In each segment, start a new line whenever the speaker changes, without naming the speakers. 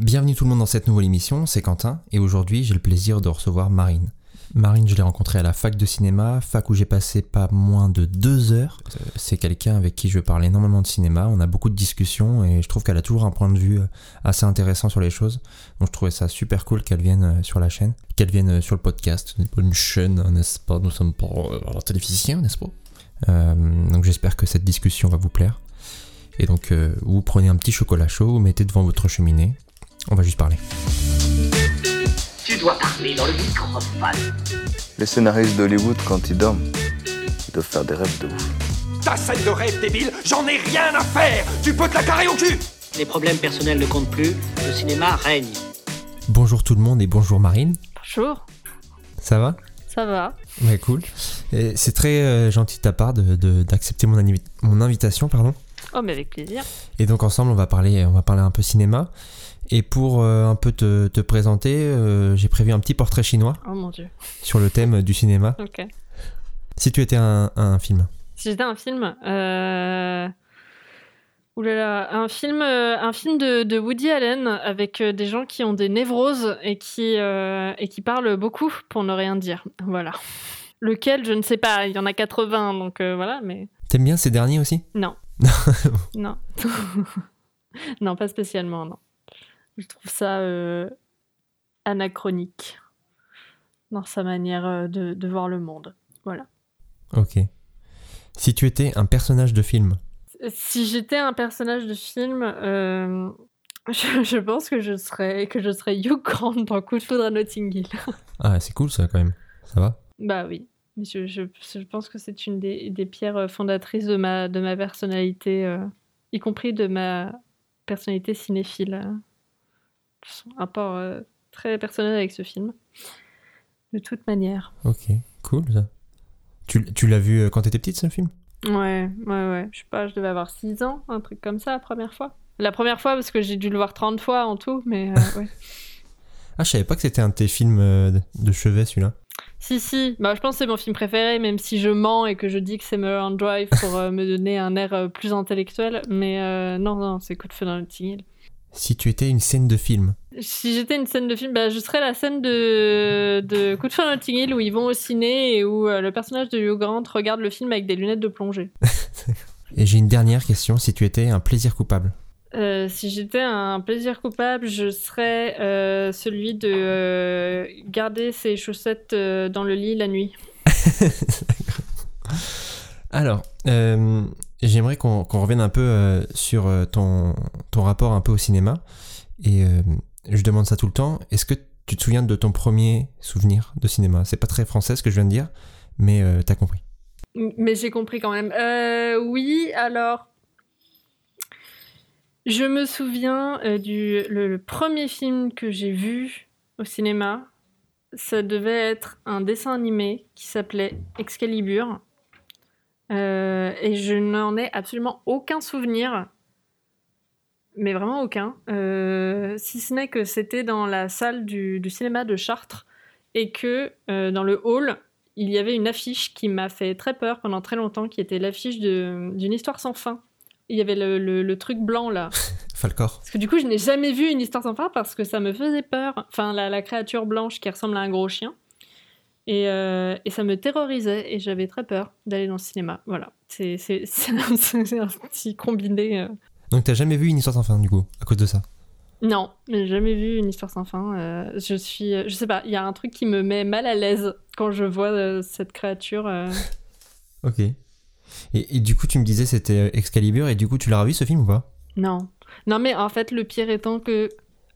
Bienvenue tout le monde dans cette nouvelle émission, c'est Quentin et aujourd'hui j'ai le plaisir de recevoir Marine. Marine, je l'ai rencontrée à la fac de cinéma, fac où j'ai passé pas moins de deux heures. Euh, C'est quelqu'un avec qui je parle énormément de cinéma, on a beaucoup de discussions et je trouve qu'elle a toujours un point de vue euh, assez intéressant sur les choses. Donc je trouvais ça super cool qu'elle vienne euh, sur la chaîne, qu'elle vienne sur le podcast. Une chaîne, n'est-ce pas? Nous sommes pas à la télévision, n'est-ce pas? Donc j'espère que cette discussion va vous plaire. Et donc vous prenez un petit chocolat chaud, vous mettez devant votre cheminée. On va juste parler.
Tu dois parler dans le microphone.
Les scénaristes d'Hollywood, quand ils dorment, ils doivent faire des rêves de ouf.
Ta scène de rêve débile, j'en ai rien à faire Tu peux te la carrer au cul
Les problèmes personnels ne comptent plus, le cinéma règne.
Bonjour tout le monde et bonjour Marine.
Bonjour,
Ça va?
Ça va
Ouais, cool. Et C'est très euh, gentil de ta part d'accepter de, d'accepter mon, annivi- mon invitation, pardon.
Oh, mais avec plaisir.
Et donc ensemble, on va parler, on va parler un peu cinéma. Et pour euh, un peu te, te présenter, euh, j'ai prévu un petit portrait chinois
Oh mon dieu.
sur le thème du cinéma.
Ok.
Si tu étais un, un film.
Si j'étais un film. Euh... Oulala, un film, euh, un film de, de Woody Allen avec des gens qui ont des névroses et qui, et qui parlent beaucoup pour ne rien dire. Voilà. Lequel, je ne sais pas. Il y en a 80, donc voilà, mais
T'aimes bien ces derniers aussi?
Non. non. non, pas spécialement, non. Je trouve ça euh, anachronique dans sa manière euh, de, de voir le monde. Voilà.
Ok. Si tu étais un personnage de film.
Si j'étais un personnage de film, euh, je, je pense que je serais que je serais Hugh Grant dans Coup de foudre à Notting Hill.
Ah, c'est cool ça quand même. Ça va?
Bah oui, je, je, je pense que c'est une des, des pierres fondatrices de ma de ma personnalité, euh, y compris de ma personnalité cinéphile. Un rapport euh, très personnel avec ce film. De toute manière.
Ok, cool ça. Tu, tu l'as vu euh, quand t'étais petite ce film?
Ouais, ouais, ouais. Je sais pas, je devais avoir 6 ans, un truc comme ça la première fois. La première fois parce que j'ai dû le voir 30 fois en tout, mais euh, ouais.
Ah, je savais pas que c'était un de tes films de, chevet celui-là.
Si, si, bah, je pense que c'est mon film préféré, même si je mens et que je dis que c'est Mulholland Drive pour euh, me donner un air euh, plus intellectuel. Mais euh, non, non, c'est Coup de feu dans le Hill.
Si tu étais une scène de film.
Si j'étais une scène de film, bah, je serais la scène de, de Coup de dans Notting Hill où ils vont au ciné et où euh, le personnage de Hugh Grant regarde le film avec des lunettes de plongée.
Et j'ai une dernière question. Si tu étais un plaisir coupable.
Euh, si j'étais un plaisir coupable, je serais euh, celui de garder ses chaussettes dans le lit la nuit.
Alors, euh, j'aimerais qu'on revienne un peu euh, sur euh, ton, rapport un peu au cinéma. Et je demande ça tout le temps. Est-ce que tu te souviens de ton premier souvenir de cinéma? C'est pas très français ce que je viens de dire, mais t'as compris.
Mais j'ai compris quand même. Oui, alors. Je me souviens du premier film que j'ai vu au cinéma. Ça devait être un dessin animé qui s'appelait Excalibur. Euh, et je n'en ai absolument aucun souvenir. Mais vraiment aucun. Euh, si ce n'est que c'était dans la salle du, du cinéma de Chartres et que euh, dans le hall, il y avait une affiche qui m'a fait très peur pendant très longtemps, qui était l'affiche de- d'une histoire sans fin. Il y avait le, le- le truc blanc là.
Falcor.
Parce que du coup, je n'ai jamais vu une histoire sans fin parce que ça me faisait peur. Enfin, la, la créature blanche qui ressemble à un gros chien. Et, euh, et ça me terrorisait et j'avais très peur d'aller dans le cinéma. Voilà. C'est un, un petit combiné. euh.
Donc t'as jamais vu une histoire sans fin du coup, à cause de ça?
Non, j'ai jamais vu une histoire sans fin. Euh, je suis, je sais pas, il y a un truc qui me met mal à l'aise quand je vois cette créature.
Ok. Et, et du coup, tu me disais c'était Excalibur, et du coup, tu l'as revu ce film ou pas?
Non. Non, mais en fait, le pire étant que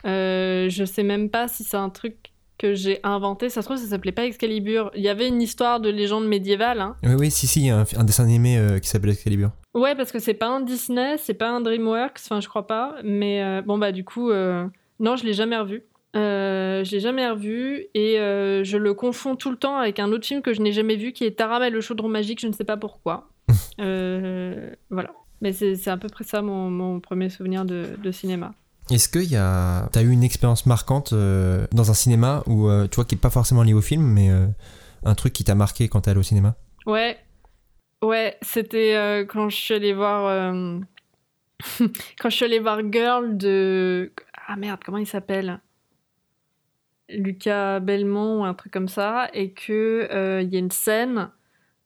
je sais même pas si c'est un truc que j'ai inventé. Ça se trouve, ça s'appelait pas Excalibur. Il y avait une histoire de légende médiévale. Hein.
Oui, oui, si, si, il y a un, un dessin animé euh, qui s'appelle Excalibur.
Ouais, parce que c'est pas un Disney, c'est pas un DreamWorks, enfin, je crois pas. Mais euh, bon, bah, du coup, euh, non, je l'ai jamais revu. Je l'ai jamais revu et je le confonds tout le temps avec un autre film que je n'ai jamais vu qui est Taram et le chaudron magique, je ne sais pas pourquoi. Voilà. Mais c'est c'est à peu près ça mon, mon premier souvenir de, de cinéma.
Est-ce que y a... t'as eu une expérience marquante euh, dans un cinéma où, euh, tu vois, qui est pas forcément lié au film, mais euh, un truc qui t'a marqué quand t'es allé au cinéma?
Ouais, ouais, c'était quand je suis allée voir quand je suis allée voir Girl de Ah merde, comment il s'appelle? Lucas Belmont ou un truc comme ça, et euh, il y a une scène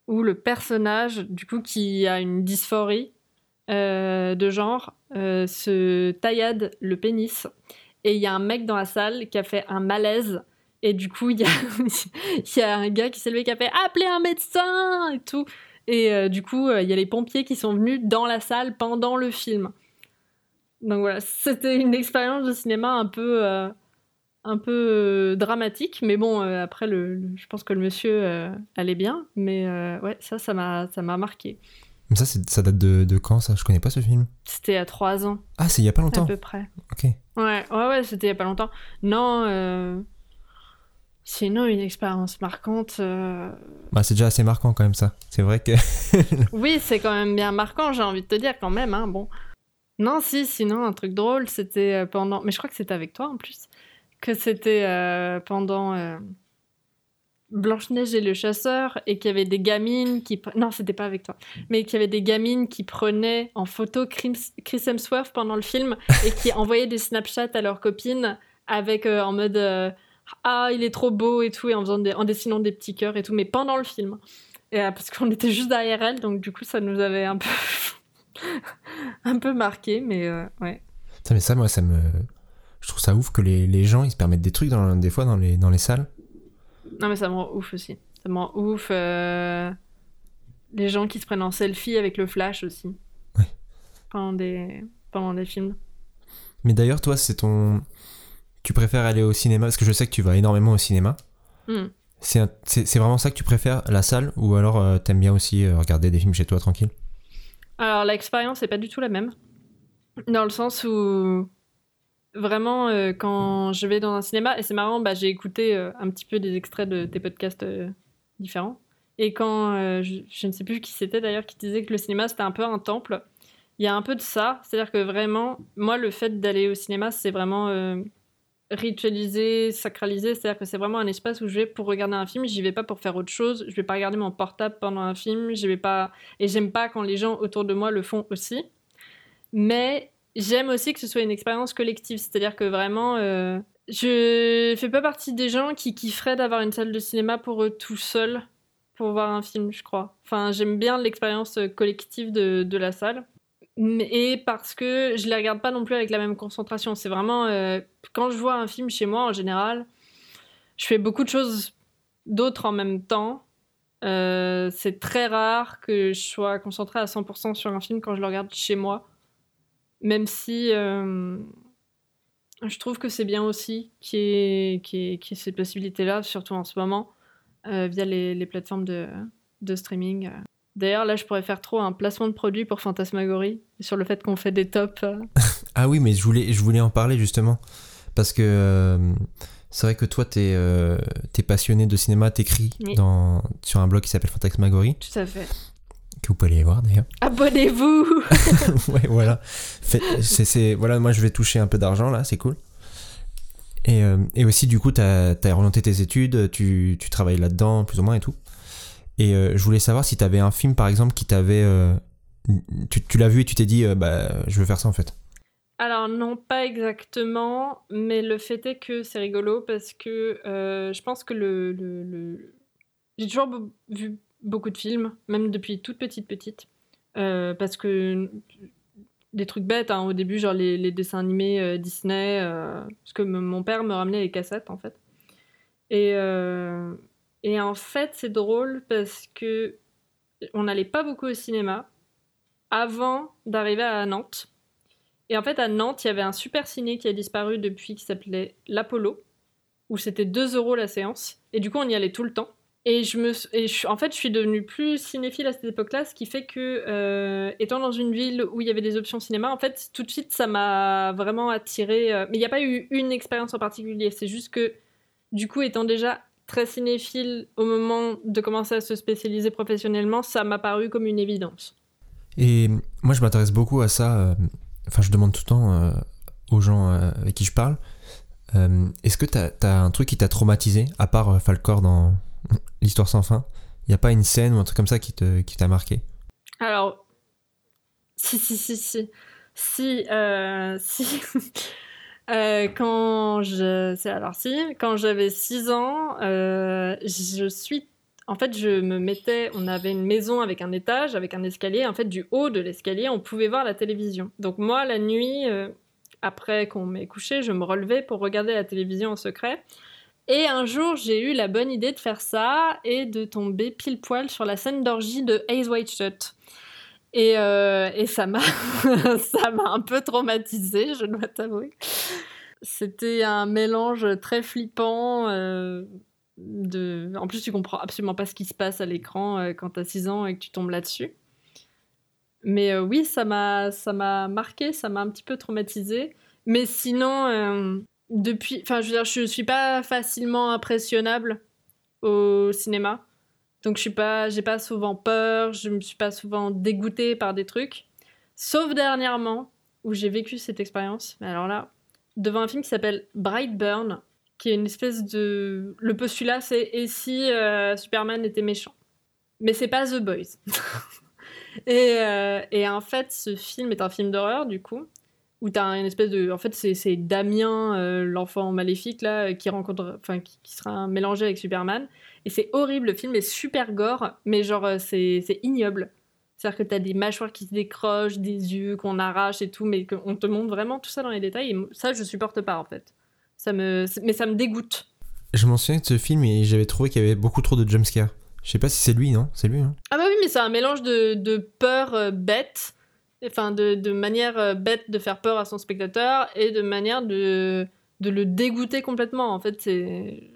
où le personnage, du coup, qui a une dysphorie euh, de genre, euh, se taillade le pénis. Et il y a un mec dans la salle qui a fait un malaise. Et du coup, il y a, un gars qui s'est levé qui a fait Appelez un médecin et tout. Et euh, du coup, il y a les pompiers qui sont venus dans la salle pendant le film. Donc voilà, c'était une expérience de cinéma un peu, un peu dramatique. Mais bon, après, le, je pense que le monsieur allait bien. Mais ouais, ça, ça m'a marqué.
Mais ça, ça date de, de quand ça? Je connais pas ce film.
C'était à trois ans,
Ah, c'est il y a pas
à
longtemps.
peu près.
Ok.
Ouais, ouais, ouais, c'était il y a pas longtemps. Non, euh... sinon, une expérience marquante. euh,
Bah, c'est déjà assez marquant quand même ça. C'est vrai que.
Oui, c'est quand même bien marquant, j'ai envie de te dire quand même. Hein, bon. Non, si, sinon, un truc drôle, c'était euh, pendant. Mais je crois que c'était avec toi en plus. Que c'était euh, pendant Blanche-Neige et le chasseur et qu'il y avait des gamines qui. Non, c'était pas avec toi. Mais qu'il y avait des gamines qui prenaient en photo Chris Hemsworth pendant le film et qui envoyaient des Snapchats à leurs copines avec euh, en mode. euh, ah, il est trop beau et tout, et en, faisant des- en dessinant des petits cœurs et tout, mais pendant le film. Et, euh, parce qu'on était juste derrière elle, donc du coup, ça nous avait un peu, un peu marqué, mais ouais.
Putain, mais ça, moi, ça me. Je trouve ça ouf que les, les gens ils se permettent des trucs dans, des fois dans les, dans les salles.
Non, mais ça me rend ouf aussi. Ça me rend ouf. euh, Les gens qui se prennent en selfie avec le flash aussi.
Ouais.
Pendant des, pendant des films.
Mais d'ailleurs, toi, c'est ton. Tu préfères aller au cinéma Parce que je sais que tu vas énormément au cinéma.
Hmm.
C'est un- c'est c'est vraiment ça que tu préfères, la salle Ou alors euh, t'aimes bien aussi euh, regarder des films chez toi tranquille?
Alors, l'expérience n'est pas du tout la même. Dans le sens où, vraiment, euh, quand je vais dans un cinéma, et c'est marrant, bah, j'ai écouté euh, un petit peu des extraits de tes podcasts euh, différents. Et quand, je, ne sais plus qui c'était d'ailleurs, qui disait que le cinéma c'était un peu un temple, il y a un peu de ça. C'est-à-dire que vraiment, moi, le fait d'aller au cinéma, c'est vraiment ritualisé, sacralisé. C'est-à-dire que c'est vraiment un espace où je vais pour regarder un film, j'y vais pas pour faire autre chose. Je vais pas regarder mon portable pendant un film, je vais pas. Et j'aime pas quand les gens autour de moi le font aussi. Mais j'aime aussi que ce soit une expérience collective. C'est-à-dire que vraiment, euh, je fais pas partie des gens qui kifferaient d'avoir une salle de cinéma pour eux tout seuls pour voir un film, je crois. Enfin, j'aime bien l'expérience collective de, de la salle. Et parce que je les regarde pas non plus avec la même concentration. C'est vraiment. euh, quand je vois un film chez moi, en général, je fais beaucoup de choses d'autres en même temps. Euh, c'est très rare que je sois concentrée à 100% sur un film quand je le regarde chez moi. Même si euh, je trouve que c'est bien aussi qu'il y ait, qu'il y ait- qu'il y ait cette possibilité-là, surtout en ce moment, euh, via les, les plateformes de, de streaming. D'ailleurs, là, je pourrais faire trop un placement de produit pour Fantasmagorie sur le fait qu'on fait des tops. euh.
Ah oui, mais je voulais, je voulais en parler justement. Parce que euh, c'est vrai que toi, t'es euh, t'es passionné de cinéma, t'écris
Oui.
dans sur un blog qui s'appelle Fantasmagorie,
Tout à fait.
Que vous pouvez aller voir d'ailleurs.
Abonnez-vous
ouais, voilà. C'est, voilà, moi je vais toucher un peu d'argent là, c'est cool. Et, euh, et aussi, du coup, t'as as orienté tes études, tu, tu travailles là-dedans, plus ou moins et tout. Et euh, je voulais savoir si t'avais un film, par exemple, qui t'avait. euh, tu tu l'as vu et tu t'es dit, bah, je veux faire ça en fait.
Alors non, pas exactement, mais le fait est que c'est rigolo parce que euh, je pense que le... le- le- J'ai toujours vu beaucoup de films, même depuis toute petite petite, euh, parce que des trucs bêtes hein, au début, genre les, dessins animés euh, Disney, euh, parce que mon père me ramenait les cassettes en fait. Et, et en fait, c'est drôle parce que on n'allait pas beaucoup au cinéma avant d'arriver à Nantes. Et en fait, à Nantes, il y avait un super ciné qui a disparu depuis qui s'appelait l'Apollo, où c'était 2 euros la séance. Et du coup, on y allait tout le temps. Et, je me, et je- en fait, je suis devenue plus cinéphile à cette époque-là, ce qui fait que, euh, étant dans une ville où il y avait des options cinéma, en fait, tout de suite, ça m'a vraiment attiré. mais il n'y a pas eu une expérience en particulier. C'est juste que, du coup, étant déjà très cinéphile au moment de commencer à se spécialiser professionnellement, ça m'a paru comme une évidence.
Et moi, je m'intéresse beaucoup à ça. euh, Enfin, je demande tout le temps euh, aux gens euh, avec qui je parle. euh, Est-ce que t'as as un truc qui t'a traumatisé, à part euh, Falcor dans l'histoire sans fin Il n'y a pas une scène ou un truc comme ça qui te qui t'a marqué?
Alors, si, si, si, si. Si, euh, si. Euh, quand je. Alors, si, quand j'avais 6 ans, euh, je suis. En fait, je me mettais. On avait une maison avec un étage, avec un escalier. En fait, du haut de l'escalier, on pouvait voir la télévision. Donc, moi, la nuit, après qu'on m'ait couché, je me relevais pour regarder la télévision en secret. Et un jour, j'ai eu la bonne idée de faire ça et de tomber pile poil sur la scène d'orgie de Ace White Shut. Et, euh, et ça m'a ça m'a un peu traumatisée, je dois t'avouer. C'était un mélange très flippant. euh, de... En plus, tu comprends absolument pas ce qui se passe à l'écran euh, quand t'as 6 ans et que tu tombes là-dessus. Mais euh, oui, ça m'a marqué, ça m'a un petit peu traumatisée. Mais sinon, depuis, enfin, je veux dire, je suis pas facilement impressionnable au cinéma. Donc je suis pas, j'ai pas souvent peur, je me suis pas souvent dégoûtée par des trucs. Sauf dernièrement, où j'ai vécu cette expérience. Alors là, devant un film qui s'appelle Brightburn, qui est une espèce de... Le postulat, c'est « Et si euh, Superman était méchant ?» Mais c'est pas The Boys. euh, et en fait, ce film est un film d'horreur, du coup, où t'as une espèce de... En fait, c'est c'est Damien, euh, l'enfant maléfique, là, euh, qui rencontre... Enfin, qui, qui sera mélangé avec Superman. Et c'est horrible, le film est super gore, mais genre, euh, c'est c'est ignoble. C'est-à-dire que t'as des mâchoires qui se décrochent, des yeux qu'on arrache et tout, mais qu'on te montre vraiment tout ça dans les détails. Et ça, je supporte pas, en fait. Ça me... Mais ça me dégoûte.
Je m'en souviens de ce film et j'avais trouvé qu'il y avait beaucoup trop de jumpscares. Je sais pas si c'est lui, non? C'est lui, hein?
Ah bah oui, mais c'est un mélange de, de peur euh, bête, enfin de, manière euh, bête de faire peur à son spectateur et de manière de, le dégoûter complètement. En fait, c'est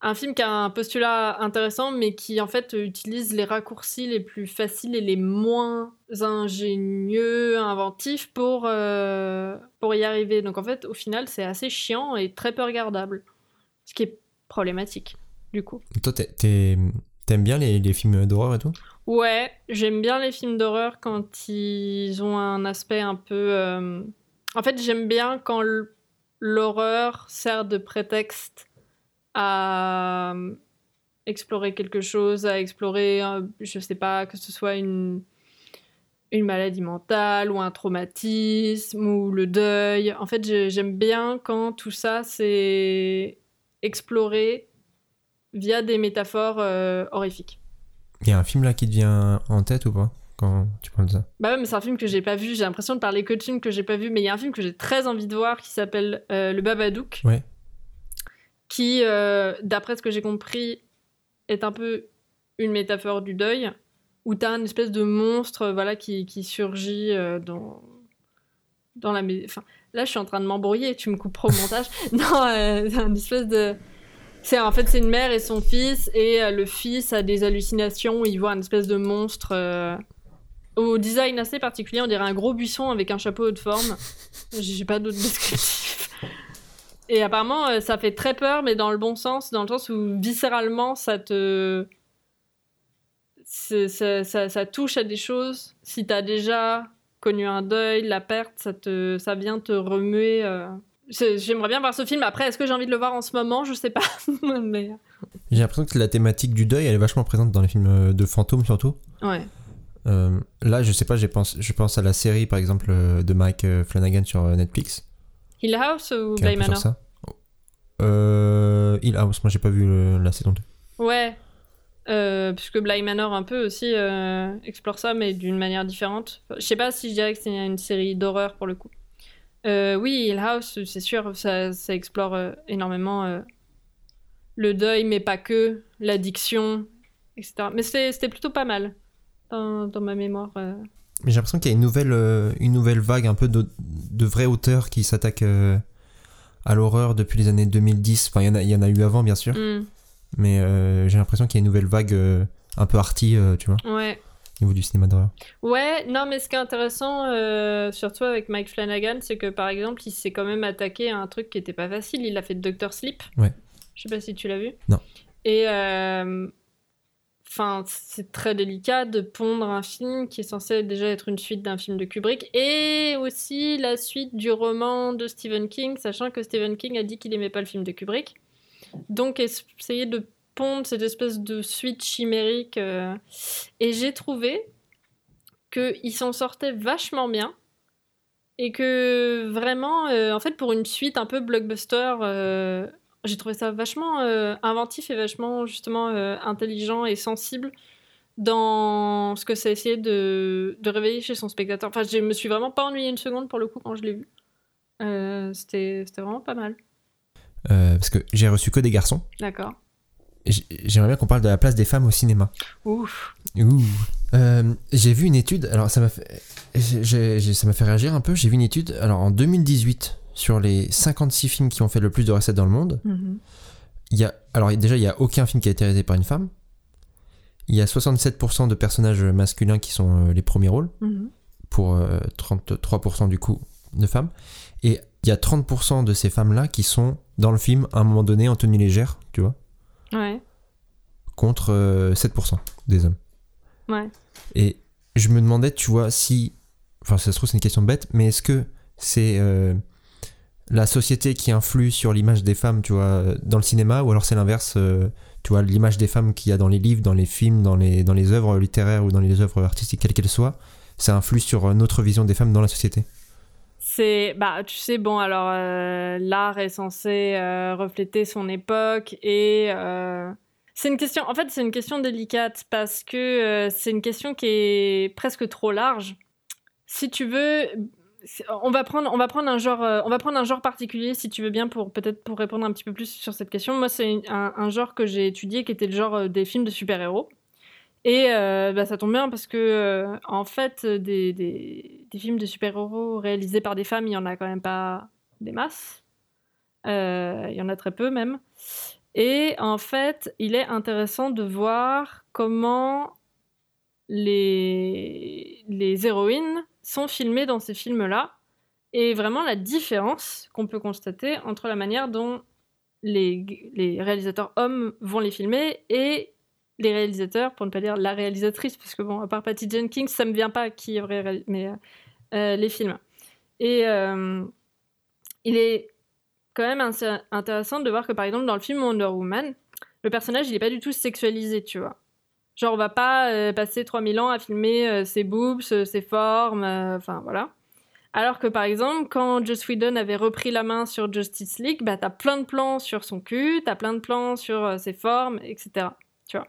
un film qui a un postulat intéressant, mais qui en fait utilise les raccourcis les plus faciles et les moins ingénieux, inventifs pour, euh, pour y arriver. Donc en fait, au final, c'est assez chiant et très peu regardable. Ce qui est problématique, du coup.
Toi, t'es- t'aimes bien les, films d'horreur et tout?
Ouais, j'aime bien les films d'horreur quand ils ont un aspect un peu... euh, En fait, j'aime bien quand l'horreur sert de prétexte à euh, explorer quelque chose, à explorer, euh, je sais pas, que ce soit une, une maladie mentale ou un traumatisme ou le deuil. En fait, j'ai- j'aime bien quand tout ça c'est exploré via des métaphores euh, horrifiques.
Il y a un film là qui te vient en tête ou pas Quand tu parles de ça?
Bah ouais, mais c'est un film que j'ai pas vu. J'ai l'impression de parler que de films que j'ai pas vu. Mais il y a un film que j'ai très envie de voir qui s'appelle euh, Le Babadook.
Ouais.
Qui, euh, d'après ce que j'ai compris, est un peu une métaphore du deuil. Où t'as un espèce de monstre voilà, qui, qui surgit euh, dans, dans la. Enfin, là, je suis en train de m'embrouiller. Tu me couperas au montage. non, euh, c'est un espèce de. C'est en fait c'est une mère et son fils et euh, le fils a des hallucinations où il voit un espèce de monstre euh, au design assez particulier, on dirait un gros buisson avec un chapeau de forme. J'ai pas d'autre descriptif. Et apparemment, euh, ça fait très peur, mais dans le bon sens, dans le sens où viscéralement, ça te. Ça, ça- ça touche à des choses. Si t'as déjà connu un deuil, la perte, ça, te, ça vient te remuer. Euh. J'aimerais bien voir ce film. Après, est-ce que j'ai envie de le voir en ce moment? Je sais pas. mais
J'ai l'impression que la thématique du deuil, elle est vachement présente dans les films euh, de fantômes surtout.
ouais.
Euh, là, je sais pas, je pense, je pense à la série par exemple euh, de Mike euh, Flanagan sur euh, Netflix.
Hill House ou Bly Manor
ça. Euh, Hill House, moi j'ai pas vu le- la saison 2.
Ouais, euh, puisque Bly Manor un peu aussi euh, explore ça, mais d'une manière différente. Je sais pas si je dirais que c'est une série d'horreur pour le coup. Euh, oui, Hill House, c'est sûr, ça, ça explore euh, énormément euh, le deuil, mais pas que, l'addiction, etc. Mais c'était plutôt pas mal dans, dans ma mémoire.
Mais j'ai l'impression qu'il y a une nouvelle, une nouvelle vague un peu de, de vrais auteurs qui s'attaquent à l'horreur depuis les années 2010. Enfin, il y, en a- il y en a eu avant, bien sûr.
Hmm,
Mais j'ai l'impression qu'il y a une nouvelle vague un peu arty, tu vois,
ouais.
Au niveau du cinéma d'horreur.
Ouais, non, mais ce qui est intéressant, euh, surtout avec Mike Flanagan, c'est que par exemple, il s'est quand même attaqué à un truc qui était pas facile. Il a fait Doctor Sleep.
Ouais.
Je sais pas si tu l'as vu.
Non.
Et euh, enfin, c'est très délicat de pondre un film qui est censé déjà être une suite d'un film de Kubrick et aussi la suite du roman de Stephen King, sachant que Stephen King a dit qu'il aimait pas le film de Kubrick. Donc es- essayer de cette espèce de suite chimérique. euh, Et j'ai trouvé qu'il s'en sortait vachement bien. Et que vraiment, euh, en fait, pour une suite un peu blockbuster, euh, j'ai trouvé ça vachement inventif et vachement justement intelligent et sensible dans ce que ça essayait de, de réveiller chez son spectateur. Enfin, je me suis vraiment pas ennuyée une seconde pour le coup quand je l'ai vu. C'était c'était vraiment pas mal.
Parce que j'ai reçu que des garçons.
D'accord.
J'aimerais bien qu'on parle de la place des femmes au cinéma.
Ouf.
Ouh. Euh, j'ai vu une étude, alors ça m'a fait, j'ai- j'ai- ça m'a fait réagir un peu. J'ai vu une étude, alors en 2018, sur les 56 films qui ont fait le plus de recettes dans le monde,
Mhm.
il y a, alors déjà, il n'y a aucun film qui a été réalisé par une femme. Il y a 67% de personnages masculins qui sont euh, les premiers rôles,
Mhm.
pour euh, 33% du coup de femmes. Et il y a 30% de ces femmes-là qui sont dans le film à un moment donné en tenue légère, tu vois,
Ouais.
contre euh, 7% des hommes.
Ouais.
Et je me demandais, tu vois, si. Enfin, ça se trouve, c'est une question bête, mais est-ce que c'est euh, la société qui influe sur l'image des femmes, tu vois, dans le cinéma, ou alors c'est l'inverse, euh, tu vois, l'image des femmes qu'il y a dans les livres, dans les films, dans les, dans les œuvres littéraires ou dans les œuvres artistiques, quelles qu'elles soient, ça influe sur euh, notre vision des femmes dans la société?
C'est, bah, tu sais, bon, alors, euh, l'art est censé euh, refléter son époque et euh, c'est une question, en fait, c'est une question délicate parce que c'est une question qui est presque trop large. Si tu veux, on va prendre, on va prendre un genre, on va prendre un genre particulier si tu veux bien pour peut-être pour répondre un petit peu plus sur cette question. Moi, c'est un, genre que j'ai étudié qui était le genre des films de super-héros. Et bah, ça tombe bien parce que, en fait, des, des films de super-héros réalisés par des femmes, il n'y en a quand même pas des masses. Euh, il y en a très peu même. Et en fait, il est intéressant de voir comment les, les héroïnes sont filmées dans ces films-là. Et vraiment la différence qu'on peut constater entre la manière dont les, les réalisateurs hommes vont les filmer et les réalisateurs, pour ne pas dire la réalisatrice, parce que bon, à part Patty Jenkins, ça me vient pas qui aurait réalisé, mais euh, les films. Et euh, il est quand même intéressant de voir que par exemple dans le film Wonder Woman, le personnage il est pas du tout sexualisé, tu vois. Genre on va pas euh, passer 3000 ans à filmer euh, ses boobs, euh, ses formes, euh, enfin voilà. Alors que par exemple, quand Joss Whedon avait repris la main sur Justice League, bah t'as plein de plans sur son cul, t'as plein de plans sur euh, ses formes, etc. Tu vois.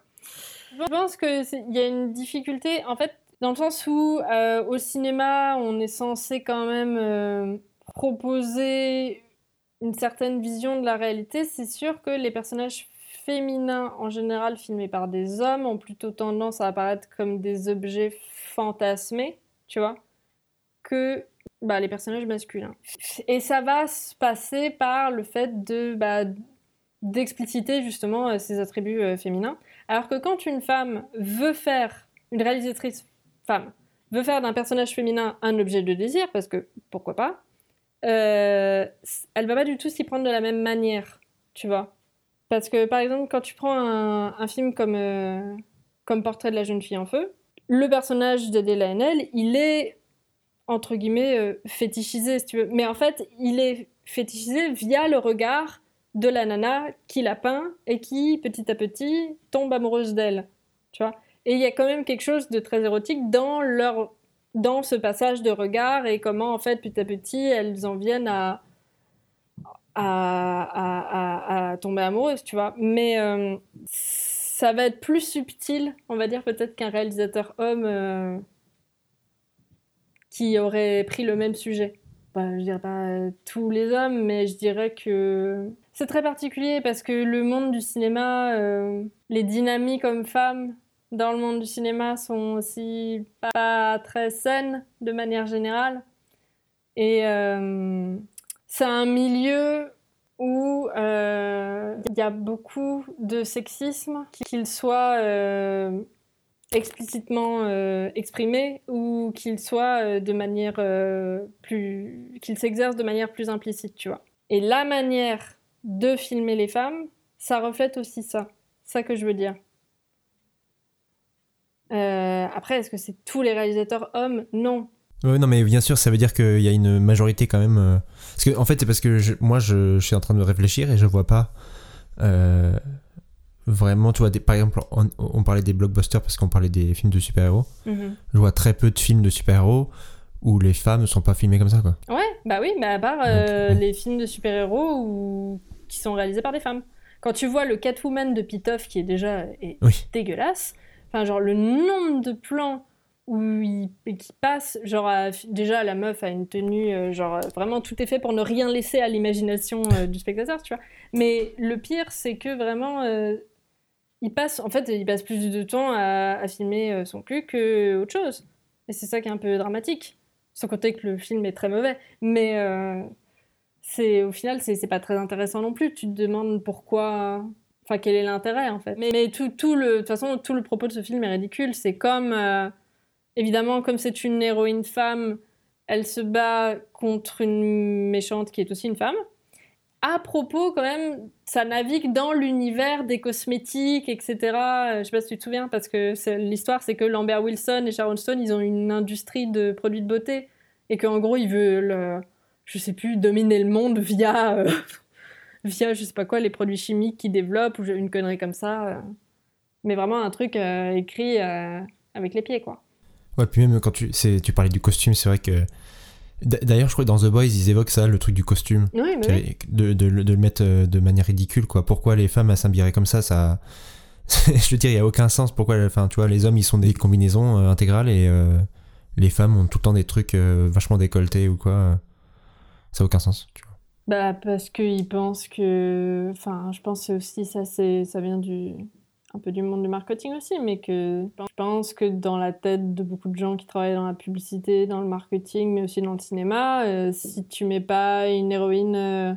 Je pense que c'est- il y a une difficulté, en fait, dans le sens où euh, au cinéma, on est censé quand même euh, proposer une certaine vision de la réalité. C'est sûr que les personnages féminins, en général filmés par des hommes, ont plutôt tendance à apparaître comme des objets fantasmés, tu vois, que bah, les personnages masculins. Et ça va se passer par le fait de bah, d'expliciter justement euh, ces attributs féminins. Alors que quand une femme veut faire, une réalisatrice femme, veut faire d'un personnage féminin un objet de désir, parce que pourquoi pas, euh, elle va pas du tout s'y prendre de la même manière, tu vois. Parce que par exemple, quand tu prends un, film comme, euh, comme Portrait de la jeune fille en feu, le personnage d'Adela Haenel, il est entre guillemets euh, fétichisé, si tu veux. Mais en fait, il est fétichisé via le regard de la nana qui l'a peint et qui, petit à petit, tombe amoureuse d'elle. Tu vois Et il y a quand même quelque chose de très érotique dans leur dans ce passage de regard et comment, en fait, petit à petit, elles en viennent à, à, tomber amoureuses, tu vois. Mais euh, ça va être plus subtil, on va dire, peut-être qu'un réalisateur homme euh, qui aurait pris le même sujet. Bah, je dirais pas euh, tous les hommes, mais je dirais que c'est très particulier parce que le monde du cinéma, les dynamiques hommes-femmes dans le monde du cinéma sont aussi pas très saines de manière générale. Et euh, c'est un milieu où euh, il y a beaucoup de sexisme, qu'il soit euh, explicitement exprimé ou qu'il soit de manière plus qu'il s'exerce de manière plus implicite, tu vois. Et la manière de filmer les femmes, ça reflète aussi ça. Ça que je veux dire. Euh, après, est-ce que c'est tous les réalisateurs hommes? Non.
Ouais, non, mais bien sûr, ça veut dire qu'il y a une majorité quand même. euh, Parce que, en fait, c'est parce que je- moi, je, je suis en train de réfléchir et je vois pas euh, vraiment, tu vois, des- par exemple, on, on parlait des blockbusters parce qu'on parlait des films de super-héros.
Mhm.
Je vois très peu de films de super-héros où les femmes sont pas filmées comme ça, quoi.
Ouais, bah oui, mais à part les films de super-héros qui sont réalisés par des femmes. Quand tu vois le Catwoman de Pitoff, qui est déjà est
Oui.
dégueulasse, genre le nombre de plans où il, passe, genre déjà la meuf a une tenue, euh, genre euh, vraiment tout est fait pour ne rien laisser à l'imagination euh, du spectateur, tu vois. Mais le pire, c'est que vraiment, il passe, en fait, il passe plus de temps à, à filmer son cul que autre chose. Et c'est ça qui est un peu dramatique. Sans compter que le film est très mauvais. Mais c'est au final, c'est pas très intéressant non plus. Tu te demandes pourquoi. Enfin, quel est l'intérêt en fait? Mais, tout, le, de toute façon, tout le propos de ce film est ridicule. C'est comme. euh, évidemment, comme c'est une héroïne femme, elle se bat contre une méchante qui est aussi une femme. À propos, quand même, ça navigue dans l'univers des cosmétiques, etc. Je sais pas si tu te souviens, parce que l'histoire, c'est que Lambert Wilson et Sharon Stone, ils ont une industrie de produits de beauté. Et qu'en gros, ils veulent, euh, je sais plus, dominer le monde via, euh, via, je sais pas quoi, les produits chimiques qu'ils développent, ou une connerie comme ça. euh. Mais vraiment un truc euh, écrit euh, avec les pieds, quoi.
Ouais, puis même quand tu, tu parlais du costume, c'est vrai que. D'ailleurs, je crois que dans The Boys, ils évoquent ça, le truc du costume.
Oui, oui.
De, de, le- de le mettre de manière ridicule, quoi. Pourquoi les femmes, elles s'habilleraient comme ça, ça. je veux dire, il n'y a aucun sens. Pourquoi, enfin, tu vois, les hommes, ils sont des combinaisons euh, intégrales et les femmes ont tout le temps des trucs vachement décolletés ou quoi. Ça n'a aucun sens.
Bah, parce qu'ils pensent que. Enfin, je pense aussi ça, c'est ça vient du. un peu du monde du marketing aussi, mais que je pense que dans la tête de beaucoup de gens qui travaillent dans la publicité, dans le marketing, mais aussi dans le cinéma, euh, si tu mets pas une héroïne euh,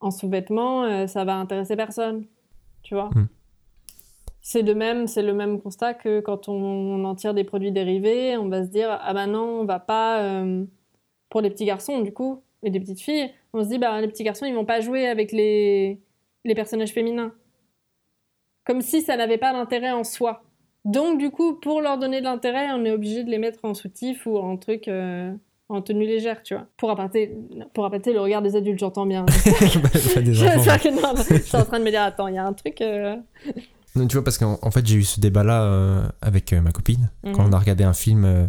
en sous-vêtements, euh, ça va intéresser personne. Tu vois
Mm.
C'est de même, c'est le même constat que quand on, on en tire des produits dérivés, on va se dire ah bah non, on va pas pour les petits garçons du coup et des petites filles, on se dit bah les petits garçons ils vont pas jouer avec les les personnages féminins. Comme si ça n'avait pas d'intérêt en soi. Donc du coup, pour leur donner de l'intérêt, on est obligé de les mettre en soutif ou en truc euh, en tenue légère, tu vois. Pour appâter, pour appâter le regard des adultes, j'entends bien. J'espère que non, je suis en train de me dire attends, il y a un truc euh,
Non, tu vois, parce qu'en en fait, j'ai eu ce débat-là euh, avec ma copine. Quand
Mhm.
on a regardé un film,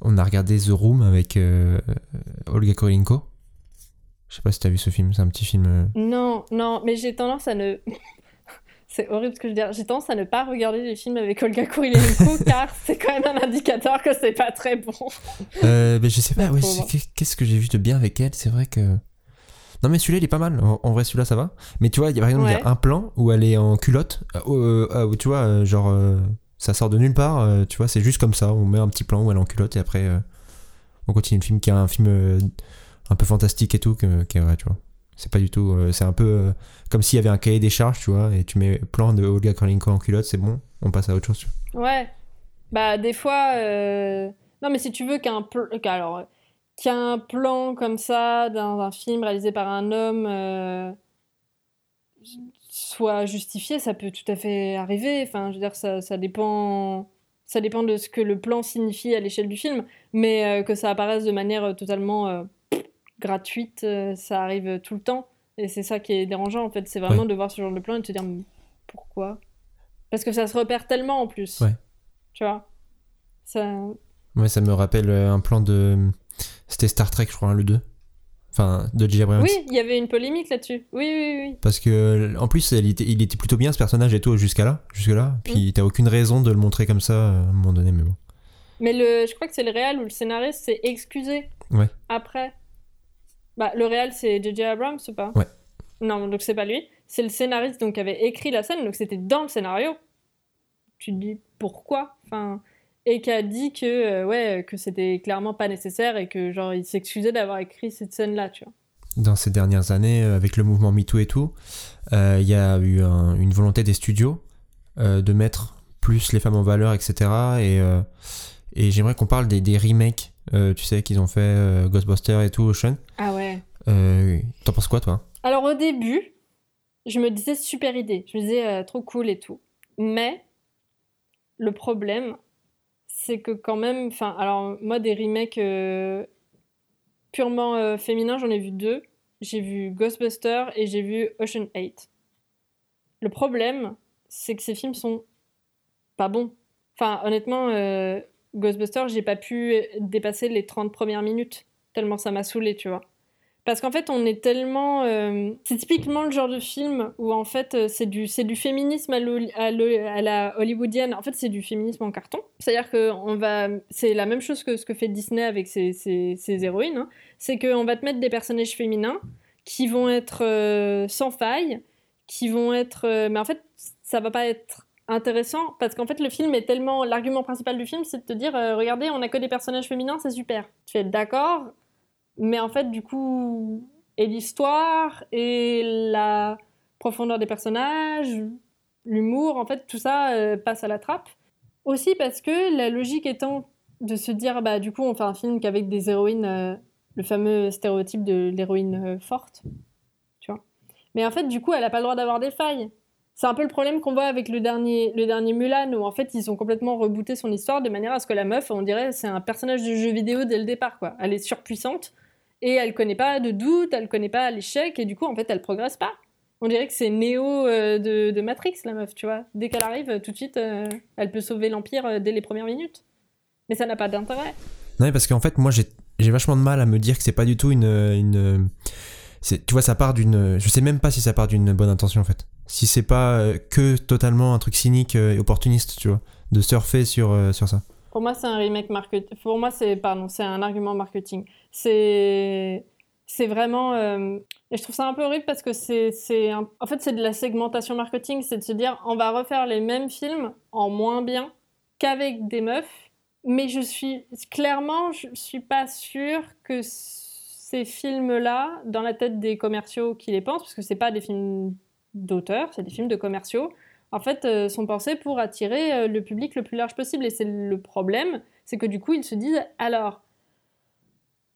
on a regardé The Room avec Olga Kurylenko. Je sais pas si t'as vu ce film, c'est un petit film. euh,
Non, non, mais j'ai tendance à ne. C'est horrible ce que je veux dire. J'ai tendance à ne pas regarder les films avec Olga Kurylenko car c'est quand même un indicateur que c'est pas très bon.
Euh, mais je sais pas, ouais, qu'est-ce que j'ai vu de bien avec elle? C'est vrai que. Non, mais celui-là, il est pas mal. En, en vrai, celui-là, ça va. Mais tu vois, il y a, par exemple, il y a un plan où elle est en culotte. euh, euh, où tu vois, euh, genre, ça sort de nulle part. tu vois, c'est juste comme ça. On met un petit plan où elle est en culotte et après, on continue le film qui est un film un peu fantastique et tout. Que, est vrai, tu vois. C'est pas du tout. euh, c'est un peu euh, comme s'il y avait un cahier des charges, tu vois, et tu mets plan de Olga Kurylenko en culotte, c'est bon, on passe à autre chose. tu vois.
Ouais. Bah, des fois. euh, Non, mais si tu veux qu'un pl... qu'alors, euh, qu'il y a un plan comme ça dans un film réalisé par un homme soit justifié, ça peut tout à fait arriver. Enfin, je veux dire, ça, ça dépend. Ça dépend de ce que le plan signifie à l'échelle du film, mais que ça apparaisse de manière totalement gratuite, euh, ça arrive tout le temps. Et c'est ça qui est dérangeant, en fait. C'est vraiment
Ouais.
de voir ce genre de plan et de te dire pourquoi? Parce que ça se repère tellement en plus.
Ouais.
Tu vois? Ça...
Ouais, ça me rappelle euh, un plan de. C'était Star Trek, je crois, hein, le 2. Enfin, de J.J. Abrams.
Oui, il y avait une polémique là-dessus. Oui, oui, oui.
Parce que, en plus, était- il était plutôt bien ce personnage et tout jusqu'à là. Jusque là.
Mm.
Puis t'as aucune raison de le montrer comme ça euh, à un moment donné, mais bon.
Mais le, je crois que c'est le réal ou le scénariste s'est excusé
Ouais.
après. Bah, le réal, c'est J.J. Abrams ou pas
Ouais.
Non, donc c'est pas lui. C'est le scénariste donc, qui avait écrit la scène, donc c'était dans le scénario. Tu te dis pourquoi enfin, Et qui a dit que, euh, ouais, que c'était clairement pas nécessaire et que genre il s'excusait d'avoir écrit cette scène-là, tu vois.
Dans ces dernières années, euh, avec le mouvement MeToo et tout, euh, il y a eu un- une volonté des studios euh, de mettre plus les femmes en valeur, etc. Et, euh, et j'aimerais qu'on parle des, des remakes, euh, tu sais, qu'ils ont fait euh, Ghostbusters et tout, Ocean.
Ah ouais.
Euh, T'en penses quoi, toi?
Alors au début, je me disais super idée, je me disais trop cool et tout. Mais le problème, c'est que quand même, enfin, alors moi des remakes purement féminins, j'en ai vu deux. J'ai vu Ghostbusters et j'ai vu Ocean 8. Le problème, c'est que ces films sont pas bons. Enfin, honnêtement, euh, Ghostbusters, j'ai pas pu dépasser les 30 premières minutes, tellement ça m'a saoulé, tu vois. Parce qu'en fait, on est tellement. euh, c'est typiquement le genre de film où en fait, euh, c'est du, c'est du féminisme à, la hollywoodienne. En fait, c'est du féminisme en carton. C'est-à-dire que on va. C'est la même chose que ce que fait Disney avec ses, ses- héroïnes. hein. C'est qu'on va te mettre des personnages féminins qui vont être euh, sans faille, qui vont être. mais en fait, ça va pas être intéressant parce qu'en fait, le film est tellement. L'argument principal du film, c'est de te dire euh, regardez, on a que des personnages féminins, c'est super. Tu fais d'accord, mais en fait, du coup, et l'histoire, et la profondeur des personnages, l'humour, en fait, tout ça euh, passe à la trappe. Aussi parce que la logique étant de se dire, bah, du coup, on fait un film qu'avec des héroïnes, euh, le fameux stéréotype de l'héroïne forte, tu vois. Mais en fait, du coup, elle n'a pas le droit d'avoir des failles. C'est un peu le problème qu'on voit avec le dernier, le dernier Mulan, où en fait, ils ont complètement rebooté son histoire de manière à ce que la meuf, on dirait, c'est un personnage de jeu vidéo dès le départ, quoi. Elle est surpuissante, et elle connaît pas de doute, elle connaît pas l'échec, et du coup, en fait, elle progresse pas. On dirait que c'est Neo euh, de, Matrix, la meuf, tu vois. Dès qu'elle arrive, tout de suite, euh, elle peut sauver l'Empire euh, dès les premières minutes. Mais ça n'a pas d'intérêt.
Non, mais parce qu'en fait, moi, j'ai vachement de mal à me dire que c'est pas du tout une. une tu vois, ça part d'une. Je sais même pas si ça part d'une bonne intention, en fait. Si c'est pas euh, que totalement un truc cynique euh, et opportuniste, tu vois, de surfer sur, euh, sur ça.
Pour moi, c'est un remake marketing. Pour moi, c'est pardon, c'est un argument marketing. C'est c'est vraiment et je trouve ça un peu horrible parce que c'est un- en fait c'est de la segmentation marketing, c'est de se dire on va refaire les mêmes films en moins bien qu'avec des meufs, mais je suis clairement je suis pas sûre que ces films-là dans la tête des commerciaux qui les pensent parce que c'est pas des films d'auteurs, c'est des films de commerciaux en fait, euh, sont pensés pour attirer euh, le public le plus large possible. Et c'est le problème, c'est que du coup, ils se disent, alors,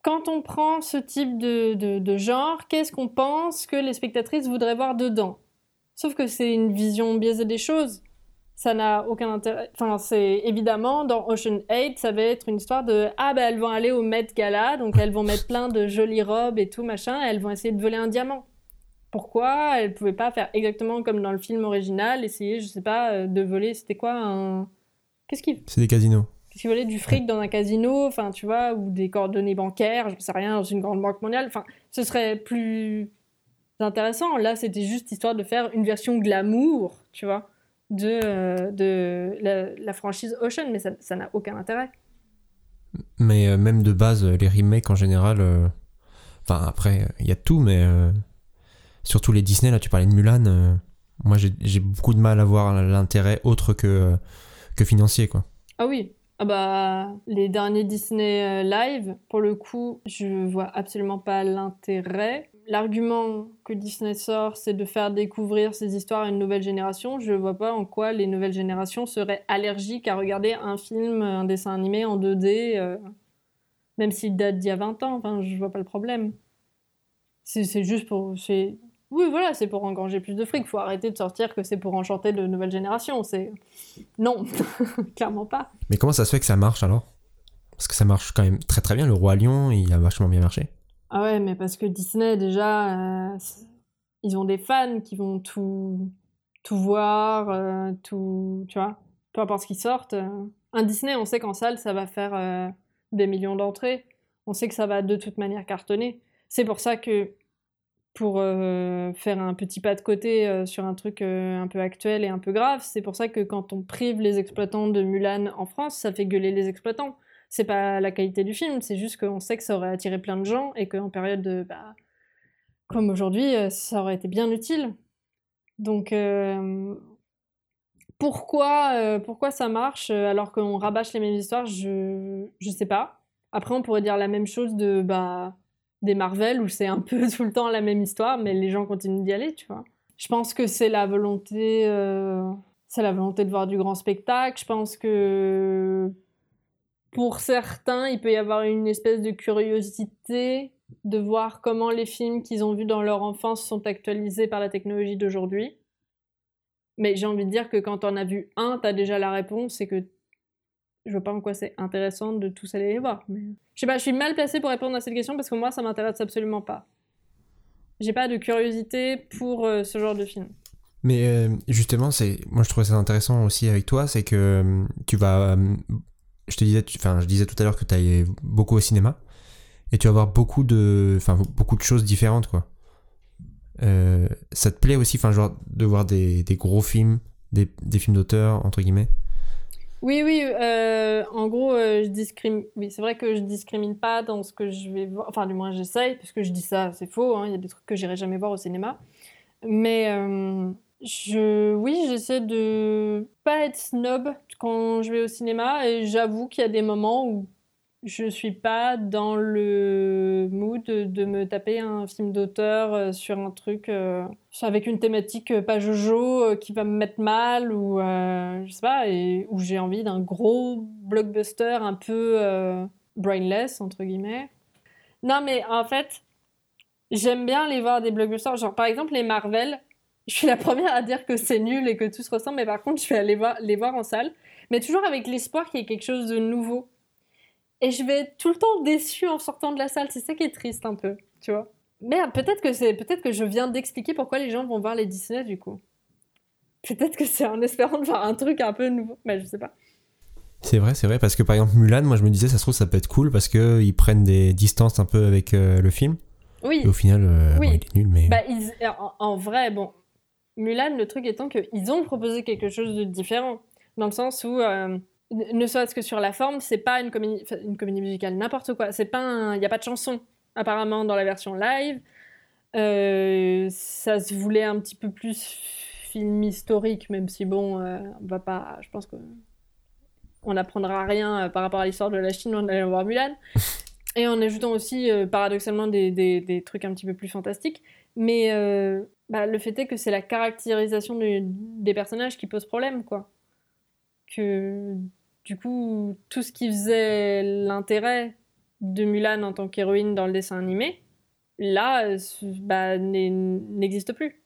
quand on prend ce type de, de- genre, qu'est-ce qu'on pense que les spectatrices voudraient voir dedans? Sauf que c'est une vision biaisée des choses. Ça n'a aucun intérêt. Enfin, c'est évidemment, dans Ocean 8, ça va être une histoire de Ah, ben elles vont aller au Met Gala, donc elles vont mettre plein de jolies robes et tout, machin, elles vont essayer de voler un diamant pourquoi elle pouvait pas faire exactement comme dans le film original, essayer, je sais pas, euh, de voler, c'était quoi un... Qu'est-ce qu'il
C'est des casinos.
qu'est-ce qu'il volait du fric dans un casino, enfin tu vois, ou des coordonnées bancaires, je sais rien, dans une grande banque mondiale, enfin ce serait plus intéressant. Là, c'était juste histoire de faire une version glamour, tu vois, de, euh, de la, la franchise Ocean, mais ça n'a aucun intérêt.
Mais euh, même de base, les remakes en général. euh, Enfin, après, il y a tout, mais. Surtout les Disney, là, tu parlais de Mulan. euh, Moi, j'ai beaucoup de mal à voir l'intérêt autre que, euh, que financier, quoi.
Ah oui. Ah bah, les derniers Disney euh, live, pour le coup, je vois absolument pas l'intérêt. L'argument que Disney sort, c'est de faire découvrir ces histoires à une nouvelle génération. Je vois pas en quoi les nouvelles générations seraient allergiques à regarder un film, un dessin animé en 2D, euh, même s'il date d'il y a 20 ans. Enfin, je vois pas le problème. C'est juste pour... Oui, voilà, c'est pour engranger plus de fric. Faut arrêter de sortir que c'est pour enchanter de nouvelles générations. C'est... Non, clairement pas.
Mais comment ça se fait que ça marche alors? Parce que ça marche quand même très très bien. Le Roi Lion, il a vachement bien marché.
Ah ouais, mais parce que Disney, déjà, euh, ils ont des fans qui vont tout, tout voir, euh, tout, tu vois, peu importe ce qui sortent. euh. Un Disney, on sait qu'en salle, ça va faire euh, des millions d'entrées. On sait que ça va de toute manière cartonner. C'est pour ça que, pour euh, faire un petit pas de côté euh, sur un truc euh, un peu actuel et un peu grave, c'est pour ça que quand on prive les exploitants de Mulan en France, ça fait gueuler les exploitants c'est pas la qualité du film, c'est juste qu'on sait que ça aurait attiré plein de gens et qu'en période de, bah, comme aujourd'hui, ça aurait été bien utile. Donc, pourquoi, pourquoi ça marche alors qu'on rabâche les mêmes histoires, je, je sais pas. Après, on pourrait dire la même chose de, bah, des Marvel où c'est un peu tout le temps la même histoire, mais les gens continuent d'y aller, tu vois. Je pense que c'est la volonté, euh, c'est la volonté de voir du grand spectacle. Je pense que pour certains, il peut y avoir une espèce de curiosité de voir comment les films qu'ils ont vus dans leur enfance sont actualisés par la technologie d'aujourd'hui. Mais j'ai envie de dire que quand on a vu un, t'as déjà la réponse et que je vois pas en quoi c'est intéressant de tous aller les voir. Mais... Je sais pas, je suis mal placée pour répondre à cette question parce que moi, ça m'intéresse absolument pas. J'ai pas de curiosité pour euh, ce genre de film.
Mais euh, justement, moi je trouvais ça intéressant aussi avec toi, c'est que euh, tu vas je te disais, enfin, je disais tout à l'heure que tu allais beaucoup au cinéma et tu vas voir beaucoup de, enfin, beaucoup de choses différentes, quoi. Ça te plaît aussi, enfin, de voir des, des gros films, des, des films d'auteur, entre guillemets?
Oui, oui, euh, en gros, euh, je. Oui, c'est vrai que je discrimine pas dans ce que je vais voir. Enfin, du moins, j'essaye, parce que je dis ça, c'est faux. hein, Il y a des trucs que j'irai jamais voir au cinéma. Mais euh, je, oui, j'essaie de pas être snob quand je vais au cinéma. Et j'avoue qu'il y a des moments où je suis pas dans le mood de, me taper un film d'auteur euh, sur un truc euh, avec une thématique euh, pas jojo qui va me mettre mal ou euh, je sais pas et où j'ai envie d'un gros blockbuster un peu brainless entre guillemets. Non mais en fait j'aime bien aller voir des blockbusters genre par exemple les Marvel. Je suis la première à dire que c'est nul et que tout se ressemble, mais par contre, je vais aller voir, les voir en salle, mais toujours avec l'espoir qu'il y ait quelque chose de nouveau. Et je vais être tout le temps déçue en sortant de la salle. C'est ça qui est triste un peu, tu vois. Merde, peut-être que c'est, peut-être que je viens d'expliquer pourquoi les gens vont voir les Disney du coup. Peut-être que c'est en espérant de voir un truc un peu nouveau, mais je sais pas.
C'est vrai, c'est vrai, parce que par exemple, Mulan, moi je me disais, ça se trouve, ça peut être cool parce que ils prennent des distances un peu avec euh, le film.
Oui,
Et au final, euh,
Oui.
bon, il est nul, mais.
bah, ils- en, en vrai, bon, Mulan, le truc étant qu'ils ont proposé quelque chose de différent, dans le sens où, euh, ne serait-ce que sur la forme, c'est pas une comédie, enfin, une comédie musicale, n'importe quoi. C'est pas, il y a pas de chanson apparemment dans la version live. Euh, ça se voulait un petit peu plus film historique, même si bon, euh, on va pas, je pense que on n'apprendra rien euh, par rapport à l'histoire de la Chine en allant voir Mulan. Et en ajoutant aussi, euh, paradoxalement, des, des- des trucs un petit peu plus fantastiques. Mais bah, le fait est que c'est la caractérisation du- des personnages qui pose problème, quoi. Que du coup, tout ce qui faisait l'intérêt de Mulan en tant qu'héroïne dans le dessin animé, là, bah, n'existe plus.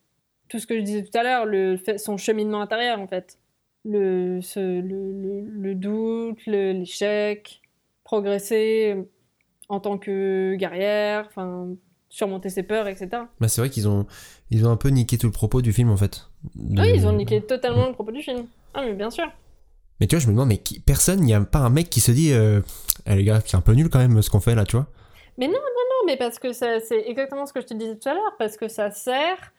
Tout ce que je disais tout à l'heure, le son cheminement intérieur, en fait. Le, ce- le, le- le doute, l'échec, progresser en tant que guerrière, enfin, surmonter ses peurs, etc.
Bah, c'est vrai qu'ils ont, ils ont un peu niqué tout le propos du film en fait. De-
Oui, ils ont niqué totalement le propos du film. Ah, mais bien sûr.
Mais tu vois, je me demande, mais personne, il n'y a pas un mec qui se dit, euh, Eh, les gars, c'est un peu nul quand même ce qu'on fait là, tu vois.
Non, mais parce que c'est exactement ce que je te disais tout à l'heure, parce que ça sert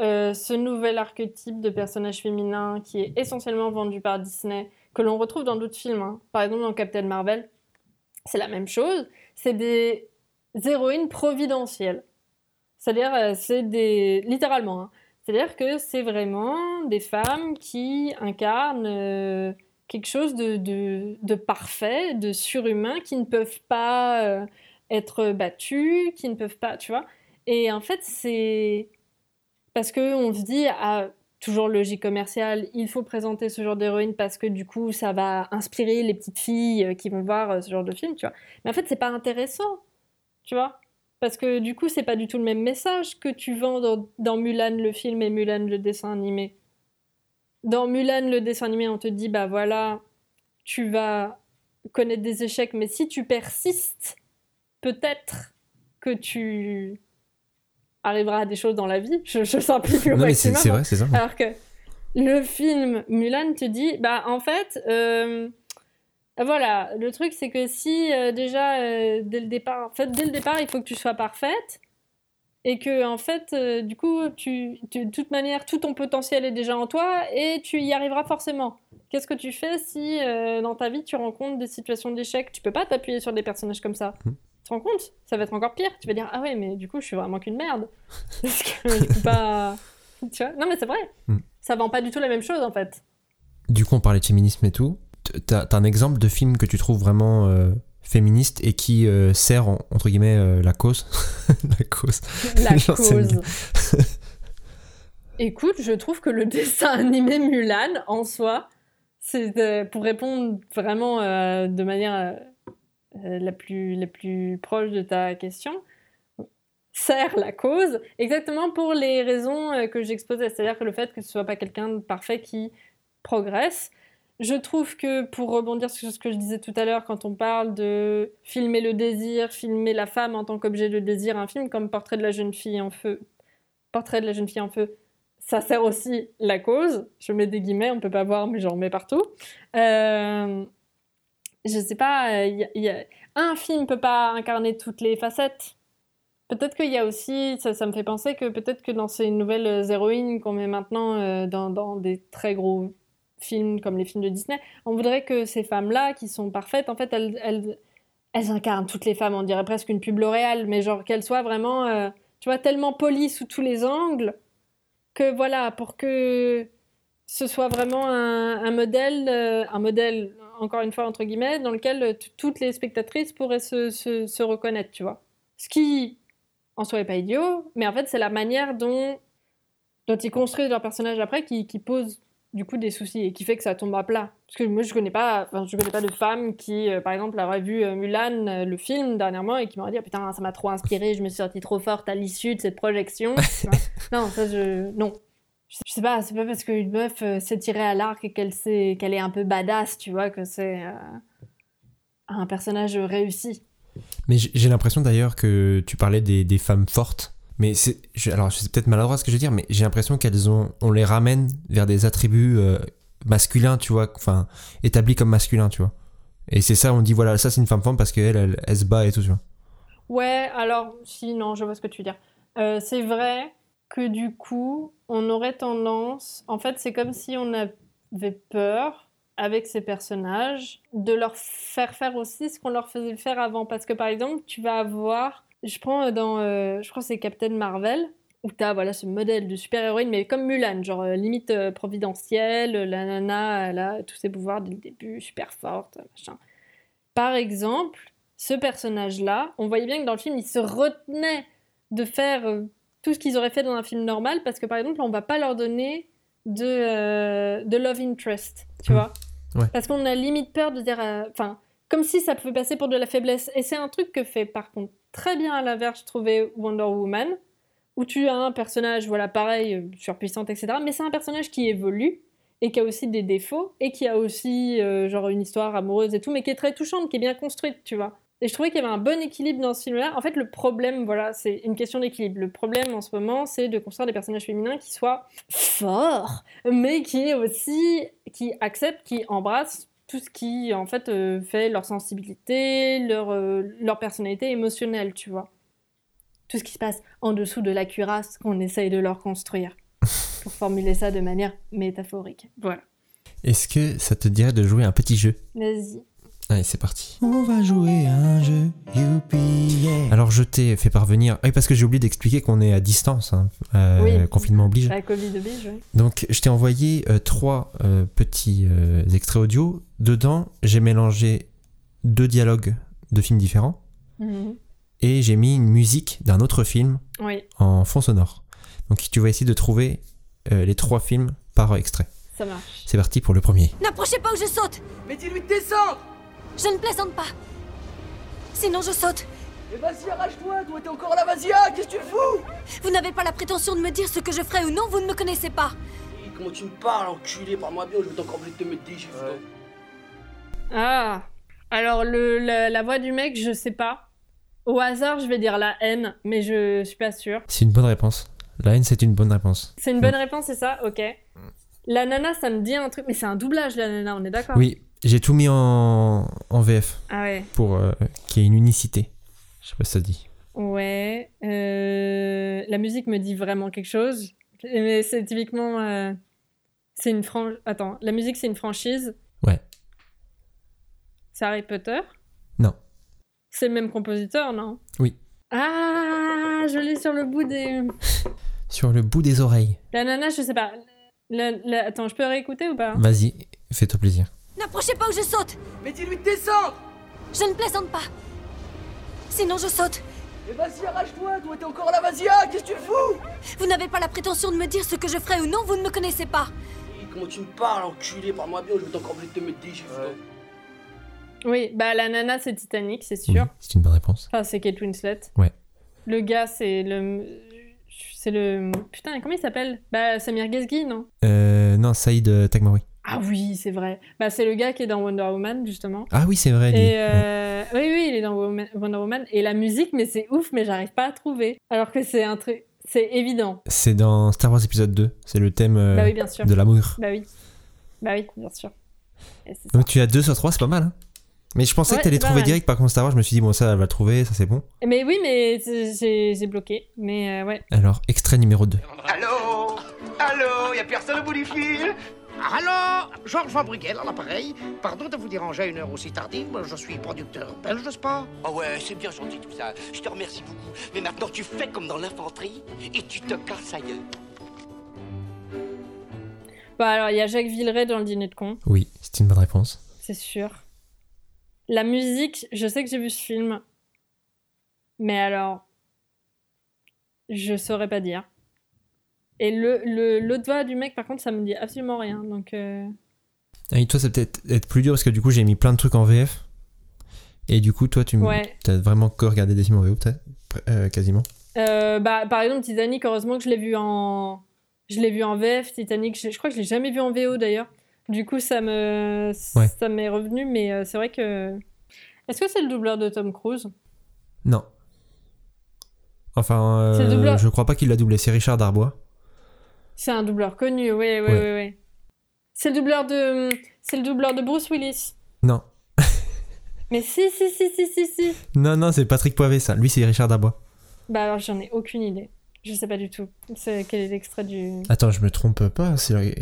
euh, ce nouvel archétype de personnage féminin qui est essentiellement vendu par Disney, que l'on retrouve dans d'autres films. hein. Par exemple, dans Captain Marvel, c'est la même chose. C'est des héroïnes providentielles. C'est-à-dire, euh, c'est des. littéralement. hein. C'est-à-dire que c'est vraiment des femmes qui incarnent quelque chose de, de, parfait, de surhumain, qui ne peuvent pas euh, être battues, qui ne peuvent pas. Tu vois Et en fait, c'est. Parce qu'on se dit, ah, toujours logique commerciale, il faut présenter ce genre d'héroïne parce que du coup, ça va inspirer les petites filles euh, qui vont voir euh, ce genre de film, tu vois. Mais en fait, c'est pas intéressant, tu vois. Parce que du coup, c'est pas du tout le même message que tu vends dans, dans Mulan le film et Mulan le dessin animé. Dans Mulan le dessin animé, on te dit, bah voilà, tu vas connaître des échecs, mais si tu persistes, peut-être que tu arriveras à des choses dans la vie. Je, je simplifie au
non, mais c'est
maximum.
c'est vrai, c'est ça.
Alors que le film Mulan te dit, bah en fait, euh, voilà, le truc c'est que si euh, déjà euh, dès le départ, en fait dès le départ il faut que tu sois parfaite et que en fait euh, du coup tu, tu- de toute manière tout ton potentiel est déjà en toi et tu y arriveras forcément. Qu'est-ce que tu fais si euh, dans ta vie tu rencontres des situations d'échec? Tu peux pas t'appuyer sur des personnages comme ça.
Hmm.
Tu te rends compte? Ça va être encore pire. Tu vas dire ah ouais mais du coup je suis vraiment qu'une merde. Parce que je peux pas. Tu vois? Non mais c'est vrai.
Hmm.
Ça vend pas du tout la même chose en fait.
Du coup, on parlait de féminisme et tout. T'as un exemple de film que tu trouves vraiment euh, féministe et qui euh, sert, en- entre guillemets, euh, la cause La cause.
La cause. Écoute, je trouve que le dessin animé Mulan en soi, c'est euh, pour répondre vraiment de manière la, plus, la plus proche de ta question, sert la cause exactement pour les raisons que j'exposais, c'est-à-dire que le fait que ce soit pas quelqu'un de parfait qui progresse. Je trouve que pour rebondir sur ce que je disais tout à l'heure, quand on parle de filmer le désir, filmer la femme en tant qu'objet de désir, un film comme Portrait de la jeune fille en feu, Portrait de la jeune fille en feu, ça sert aussi la cause. Je mets des guillemets, on peut pas voir, mais j'en mets partout. Euh, je sais pas, euh, y a- un film peut pas incarner toutes les facettes. Peut-être qu'il y a aussi, ça, me fait penser que peut-être que dans ces nouvelles euh, héroïnes qu'on met maintenant euh, dans des très gros films comme les films de Disney, on voudrait que ces femmes-là, qui sont parfaites, en fait, elles, incarnent toutes les femmes. On dirait presque une pub L'Oréal, mais genre qu'elles soient vraiment, euh, tu vois, tellement polies sous tous les angles que voilà, pour que ce soit vraiment un, modèle, euh, un modèle, encore une fois, entre guillemets, dans lequel euh, toutes les spectatrices pourraient se, reconnaître, tu vois. Ce qui, en soi, est pas idiot, mais en fait, c'est la manière dont, dont ils construisent leur personnage après qui, qui pose du coup des soucis et qui fait que ça tombe à plat. Parce que moi, je connais pas, enfin, je connais pas de femme qui, euh, par exemple, aurait vu euh, Mulan, euh, le film, dernièrement, et qui m'aurait dit, Ah, putain, ça m'a trop inspiré, je me suis sentie trop forte à l'issue de cette projection. Non, ça, je... Non. Je sais- pas, c'est pas parce qu'une meuf s'est tirée à l'arc et qu'elle sait qu'elle est un peu badass, tu vois, que c'est un personnage réussi.
Mais j'ai j'ai l'impression d'ailleurs que tu parlais des, des femmes fortes. Mais c'est. Alors, c'est peut-être maladroit ce que je veux dire, mais j'ai l'impression qu'elles ont. On les ramène vers des attributs euh, masculins, tu vois. Enfin, établis comme masculins, tu vois. Et c'est ça, on dit, voilà, ça c'est une femme forte parce qu'elle, elle, elle se bat et tout, tu vois.
Ouais, alors, si, non, je vois ce que tu veux dire. Euh, c'est vrai que du coup, on aurait tendance. En fait, c'est comme si on avait peur, avec ces personnages, de leur faire faire aussi ce qu'on leur faisait faire avant. Parce que par exemple, tu vas avoir. Je prends euh, dans. euh, je crois que c'est Captain Marvel. Où t'as voilà, ce modèle de super-héroïne, mais comme Mulan, genre euh, limite euh, providentielle, la nana, elle a tous ses pouvoirs dès le début, super forte, machin. Par exemple, ce personnage-là, on voyait bien que dans le film, il se retenait de faire tout ce qu'ils auraient fait dans un film normal, parce que par exemple, on va pas leur donner de, de love interest, tu
Mm.
vois.
Ouais.
Parce qu'on a limite peur de dire, enfin, comme si ça pouvait passer pour de la faiblesse. Et c'est un truc que fait par contre très bien à l'inverse, je trouvais Wonder Woman, où tu as un personnage, voilà, pareil, euh, surpuissante, etc. Mais c'est un personnage qui évolue et qui a aussi des défauts et qui a aussi euh, genre une histoire amoureuse et tout, mais qui est très touchante, qui est bien construite, tu vois. Et je trouvais qu'il y avait un bon équilibre dans ce film-là. En fait, le problème, voilà, c'est une question d'équilibre. Le problème en ce moment, c'est de construire des personnages féminins qui soient forts, mais qui aussi, qui acceptent, qui embrassent tout ce qui, en fait, euh, fait leur sensibilité, leur, euh, leur personnalité émotionnelle, tu vois. Tout ce qui se passe en dessous de la cuirasse qu'on essaye de leur construire. Pour formuler ça de manière métaphorique. Voilà.
Est-ce que ça te dirait de jouer un petit jeu?
Vas-y.
Allez, c'est parti. On va jouer un jeu, youpi, yeah. Alors, je t'ai fait parvenir. Oui, parce que j'ai oublié d'expliquer qu'on est à distance. hein. Euh,
Oui.
Confinement oblige.
La Covid oblige, ouais.
Donc, je t'ai envoyé euh, trois euh, petits euh, extraits audio. Dedans, j'ai mélangé deux dialogues de films différents
Mhm.
et j'ai mis une musique d'un autre film
Oui,
en fond sonore. Donc, tu vas essayer de trouver euh, les trois films par extrait.
ça marche.
C'est parti pour le premier.
N'approchez pas ou je saute
Mais dis-lui de descendre
Je ne plaisante pas Sinon je saute
Mais vas-y, arrache-toi, toi t'es encore là, vas-y, ah, qu'est-ce que tu fous?
Vous n'avez pas la prétention de me dire ce que je ferai ou non, vous ne me connaissez pas
Et Comment tu me parles, enculé Parle-moi bien, je vais encore obligé de te mettre des chiffres.
Ah Alors, le, la, la voix du mec, je sais pas. Au hasard, je vais dire la haine, mais je suis pas sûre.
C'est une bonne réponse. La haine, c'est une bonne réponse.
C'est une bonne réponse, c'est ça? Ok. La nana, ça me dit un truc, mais c'est un doublage, la nana, on est d'accord?
Oui, j'ai tout mis en, en VF
Ah ouais.
pour euh, qu'il y ait une unicité. Je sais pas si ça dit.
Ouais. euh, La musique me dit vraiment quelque chose. Mais c'est typiquement. euh, C'est une franchise. Attends, la musique, c'est une franchise. C'est Harry Potter?
Non.
C'est le même compositeur, non?
Oui.
Ah, je l'ai sur le bout des.
Sur le bout des oreilles.
La nana, je sais pas. La- la- Attends, je peux réécouter ou pas?
Vas-y, fais-toi plaisir.
N'approchez pas ou je saute
Mais dis-lui de descendre
Je ne plaisante pas Sinon je saute
Mais vas-y, arrache-toi, toi t'es encore là, vas-y, ah, qu'est-ce que tu fous?
Vous n'avez pas la prétention de me dire ce que je ferai ou non, vous ne me connaissez pas
Et Comment tu me parles, enculé Parle-moi bien, je vais encore obligé de te mettre des chiffres.
Oui, bah la nana, c'est Titanic, c'est
Oui,
sûr.
c'est une bonne réponse.
Enfin, c'est Kate Winslet.
Ouais.
Le gars, c'est le. C'est le. Putain, comment il s'appelle? Bah, Samir Ghezgi, non?
Euh, non, Saïd euh, Tagmaoui.
Ah oui, c'est vrai. Bah, c'est le gars qui est dans Wonder Woman, justement.
Ah oui, c'est vrai. lui.
Et
Ouais.
euh, oui, oui, il est dans Wonder Woman. Et la musique, mais c'est ouf, mais j'arrive pas à trouver. Alors que c'est un truc. C'est évident.
C'est dans Star Wars épisode 2. C'est le thème euh,
Bah oui, bien sûr.
de l'amour.
Bah oui. Bah oui, bien sûr.
Donc tu as 2 sur 3, c'est pas mal. Hein Mais je pensais
Ouais,
que t'allais trouver direct, par contre, Star Wars, je me suis dit, bon, ça, elle va trouver, ça c'est bon.
Mais oui, mais c'est- j'ai bloqué. Mais euh, ouais.
Alors, extrait numéro 2.
Allô? Allô? Y a personne au bout du fil?
Allô? Georges Van Brugel à l'appareil. Pardon de vous déranger à une heure aussi tardive. Je suis producteur belge, n'est-ce pas
Oh ouais, c'est bien gentil tout ça. Je te remercie beaucoup. Mais maintenant, tu fais comme dans l'infanterie et tu te casses ailleurs.
Bah alors, il y a Jacques Villeray dans le dîner de con,
Oui, c'est une bonne réponse.
c'est sûr. La musique, je sais que j'ai vu ce film. Mais alors. Je saurais pas dire. Et le, le, voix du mec, par contre, ça me dit absolument rien. Donc. euh,
Ah, Et toi, ça peut-être être plus dur parce que du coup, j'ai mis plein de trucs en VF. Et du coup, toi, tu
Ouais.
t'as vraiment que regardé des films en VO, peut-être? Euh, Quasiment.
Euh, bah, par exemple, Titanic, heureusement que je l'ai vu en. Je l'ai vu en VF, Titanic. Je, je crois que je l'ai jamais vu en VO d'ailleurs. Du coup, ça me.
Ouais.
Ça m'est revenu, mais euh, c'est vrai que. Est-ce que c'est le doubleur de Tom Cruise?
Non. Enfin, euh,
doubleur.
je crois pas qu'il l'a doublé. C'est Richard Darbois.
C'est un doubleur connu, oui, oui,
Ouais.
oui, oui. C'est le doubleur de. C'est le doubleur de Bruce Willis.
Non.
Mais si, si, si, si, si, si.
Non, non, c'est Patrick Poivet, ça. Lui, c'est Richard Darbois.
Bah alors, j'en ai aucune idée. Je sais pas du tout. C'est quel est l'extrait du.
Attends, je me trompe pas. C'est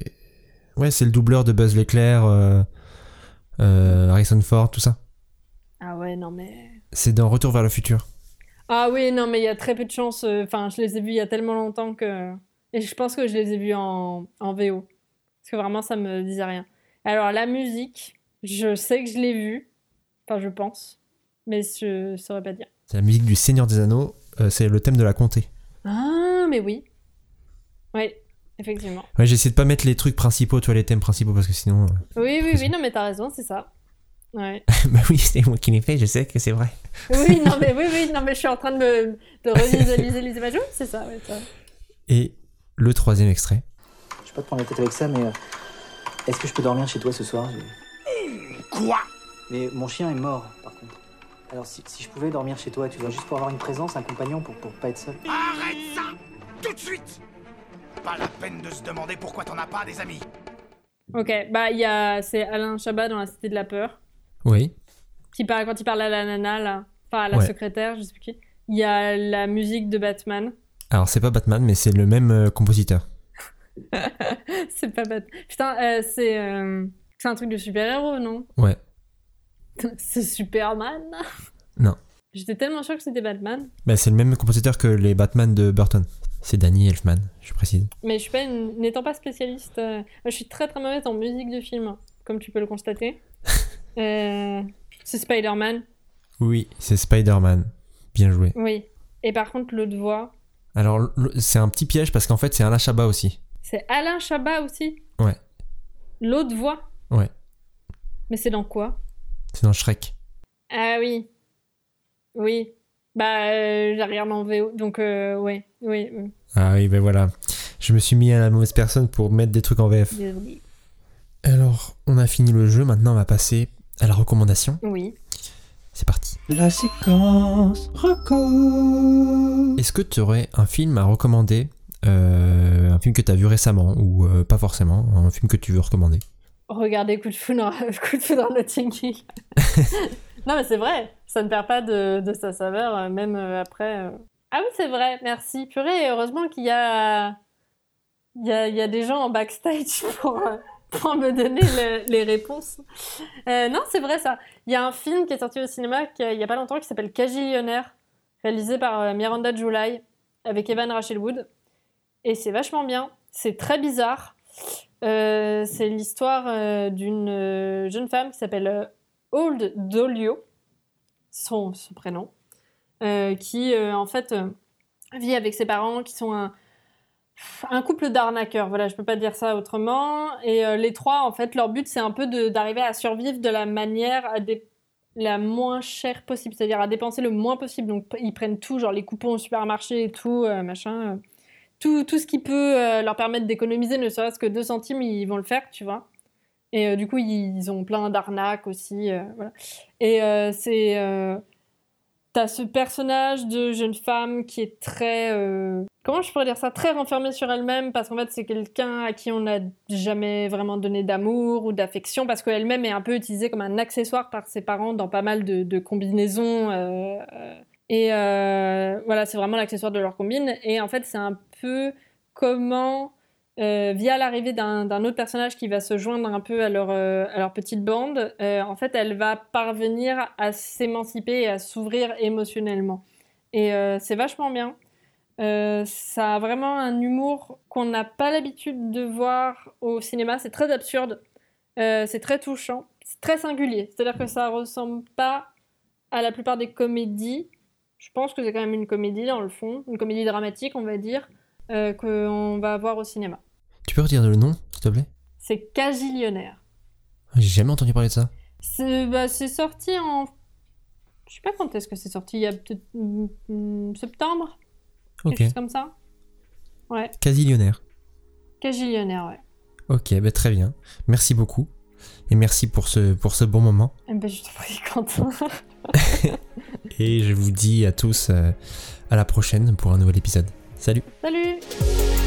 Ouais, c'est le doubleur de Buzz l'éclair, euh, euh, Harrison Ford, tout ça.
Ah ouais, non mais.
C'est dans Retour vers le futur.
Ah oui, non, mais il y a très peu de chance. euh, Enfin, je les ai vus il y a tellement longtemps que. Et je pense que je les ai vus en, en VO. Parce que vraiment, ça me disait rien. Alors, la musique, je sais que je l'ai vue. Enfin, je pense. Mais je saurais pas dire.
C'est la musique du Seigneur des Anneaux. euh, c'est le thème de la comté.
Ah, mais oui. Oui, effectivement.
Ouais, j'essaie de pas mettre les trucs principaux, toi, les thèmes principaux, parce que sinon. euh,
Oui, oui, oui, non, mais t'as raison, c'est ça. Ouais.
bah oui, c'est moi qui l'ai fait, je sais que c'est vrai.
Oui, non, mais oui, oui, non, mais je suis en train de, me- de revisualiser les images. C'est ça, ouais, ça.
Et le troisième extrait.
Je vais pas te prendre la tête avec ça, mais euh, est-ce que je peux dormir chez toi ce soir?
Quoi?
Mais mon chien est mort, par contre. Alors si, si je pouvais dormir chez toi, tu vois, juste pour avoir une présence, un compagnon, pour, pour pas être seul.
Arrête ça Tout de suite Pas la peine de se demander pourquoi t'en as pas des amis.
Ok, bah, il y a. C'est Alain Chabat dans La Cité de la Peur.
Oui.
Qui parle, quand il parle à la nana, là. Enfin, à la
Ouais.
secrétaire, je sais plus qui. Il y a la musique de Batman.
Alors, c'est pas Batman, mais c'est le même euh, compositeur.
c'est pas Batman. Putain, euh, c'est. euh, C'est un truc de super-héros, non?
Ouais.
C'est Superman?
Non.
J'étais tellement sûre que c'était Batman.
Bah, c'est le même compositeur que les Batman de Burton. C'est Danny Elfman, je précise.
Mais je suis pas n'étant pas spécialiste, euh, je suis très très mauvaise en musique de film, comme tu peux le constater. Euh, c'est Spider-Man,
Oui, c'est Spider-Man. Bien joué.
oui. Et par contre, l'autre voix,
Alors, c'est un petit piège parce qu'en fait, c'est Alain Chabat aussi.
c'est Alain Chabat aussi?
Ouais.
L'autre voix?
Ouais.
Mais c'est dans quoi?
C'est dans Shrek.
Ah oui. Oui. Bah, euh, j'ai regardé en VO, donc euh, ouais, oui, oui.
Ah oui, ben voilà. Je me suis mis à la mauvaise personne pour mettre des trucs en VF. Alors, on a fini le jeu, maintenant on va passer à la recommandation.
Oui.
C'est parti.
La séquence reco.
Est-ce que tu aurais un film à recommander euh, Un film que tu as vu récemment ou euh, pas forcément Un film que tu veux recommander?
Regardez Coup de foudre, coup de Notting Hill. non, mais c'est vrai, ça ne perd pas de, de sa saveur, euh, même après. Euh. Ah oui, c'est vrai, merci. Purée, heureusement qu'il y a, il y, a, il y a des gens en backstage pour, euh, pour me donner le- les réponses. Euh, non, c'est vrai ça. Il y a un film qui est sorti au cinéma qui- il n'y a pas longtemps qui s'appelle Cagillionnaire, réalisé par euh, Miranda July, avec Evan Rachel Wood. Et c'est vachement bien. C'est très bizarre. Euh, c'est l'histoire euh, d'une euh, jeune femme qui s'appelle euh, Old Dolio, son, son prénom, euh, qui euh, en fait euh, vit avec ses parents qui sont un, couple d'arnaqueurs. Voilà, je peux pas dire ça autrement. Et euh, les trois, en fait, leur but c'est un peu d'arriver à survivre de la manière la moins chère possible, c'est-à-dire à dépenser le moins possible. Donc ils prennent tout, genre les coupons au supermarché et tout, euh, machin. euh tout, tout ce qui peut euh, leur permettre d'économiser, ne serait-ce que 2 centimes, ils vont le faire, tu vois. Et euh, du coup, ils, ont plein d'arnaques aussi. euh. Et euh, c'est. T'as ce personnage de jeune femme qui est très. euh, comment je pourrais dire ça? Très renfermée sur elle-même, parce qu'en fait, c'est quelqu'un à qui on n'a jamais vraiment donné d'amour ou d'affection, parce qu'elle-même est un peu utilisée comme un accessoire par ses parents dans pas mal de, combinaisons. euh, euh, et voilà, c'est vraiment l'accessoire de leur combine. Et en fait, c'est un peu comment, euh, via l'arrivée d'un autre personnage qui va se joindre un peu à leur, euh, petite bande, euh, en fait, elle va parvenir à s'émanciper et à s'ouvrir émotionnellement. Et c'est vachement bien. Ça a vraiment un humour qu'on n'a pas l'habitude de voir au cinéma. C'est très absurde, c'est très touchant, c'est très singulier. C'est-à-dire que ça ressemble pas à la plupart des comédies. Je pense que c'est quand même une comédie dans le fond, une comédie dramatique, on va dire, qu'on va avoir au cinéma.
Tu peux redire le nom, s'il te plaît?
C'est Casillionnaire.
J'ai jamais entendu parler de ça.
C'est bah, c'est sorti en. Je sais pas quand est-ce que c'est sorti, il y a peut-être mm, mm, septembre?
Ok.
Quelque chose comme ça? Ouais,
Casillionnaire.
Casillionnaire, ouais.
Ok, bah très bien. Merci beaucoup. Et merci pour ce, pour ce bon moment.
Eh ben, je t'en prie, Quentin.
Et je vous dis à tous euh, à la prochaine pour un nouvel épisode. Salut.
Salut